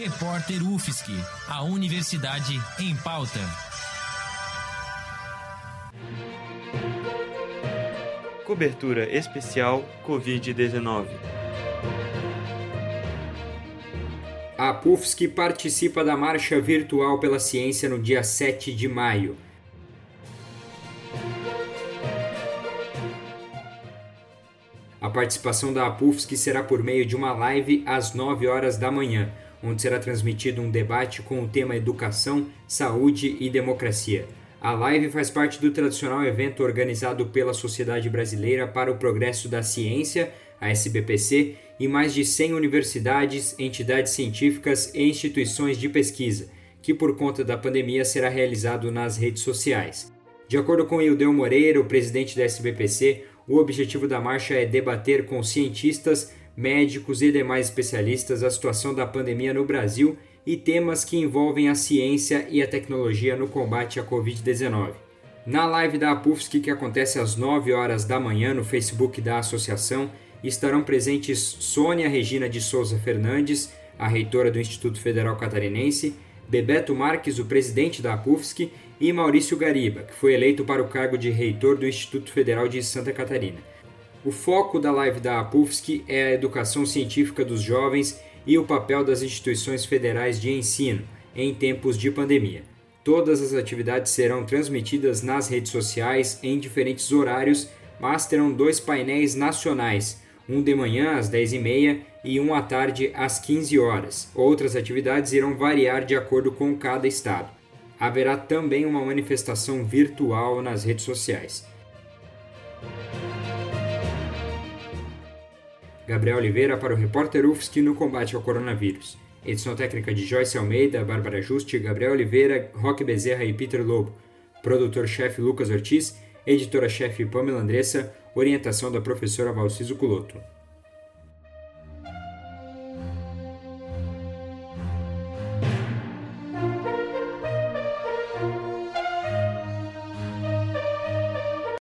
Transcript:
Repórter UFSC, a Universidade em Pauta. Cobertura especial Covid-19. A PUFSC participa da Marcha Virtual pela Ciência no dia 7 de maio. A participação da APUFSC será por meio de uma live às 9 horas da manhã, onde será transmitido um debate com o tema Educação, Saúde e Democracia. A live faz parte do tradicional evento organizado pela Sociedade Brasileira para o Progresso da Ciência, a SBPC, e mais de 100 universidades, entidades científicas e instituições de pesquisa, que por conta da pandemia será realizado nas redes sociais. De acordo com Ildeu Moreira, o presidente da SBPC, o objetivo da marcha é debater com cientistas, médicos e demais especialistas a situação da pandemia no Brasil e temas que envolvem a ciência e a tecnologia no combate à Covid-19. Na live da APUFSC, que acontece às 9 horas da manhã no Facebook da associação, estarão presentes Sônia Regina de Souza Fernandes, a reitora do Instituto Federal Catarinense, Bebeto Marques, o presidente da APUFSC, e Maurício Gariba, que foi eleito para o cargo de reitor do Instituto Federal de Santa Catarina. O foco da live da APUFSC é a educação científica dos jovens e o papel das instituições federais de ensino em tempos de pandemia. Todas as atividades serão transmitidas nas redes sociais em diferentes horários, mas terão dois painéis nacionais, um de manhã às 10h30 e um à tarde às 15 horas. Outras atividades irão variar de acordo com cada estado haverá também uma manifestação virtual nas redes sociais. Gabriel Oliveira para o repórter UFSC no combate ao coronavírus. Edição técnica de Joyce Almeida, Bárbara Juste, Gabriel Oliveira, Roque Bezerra e Peter Lobo. Produtor-chefe Lucas Ortiz, editora-chefe Pamela Andressa, orientação da professora Valciso Culoto.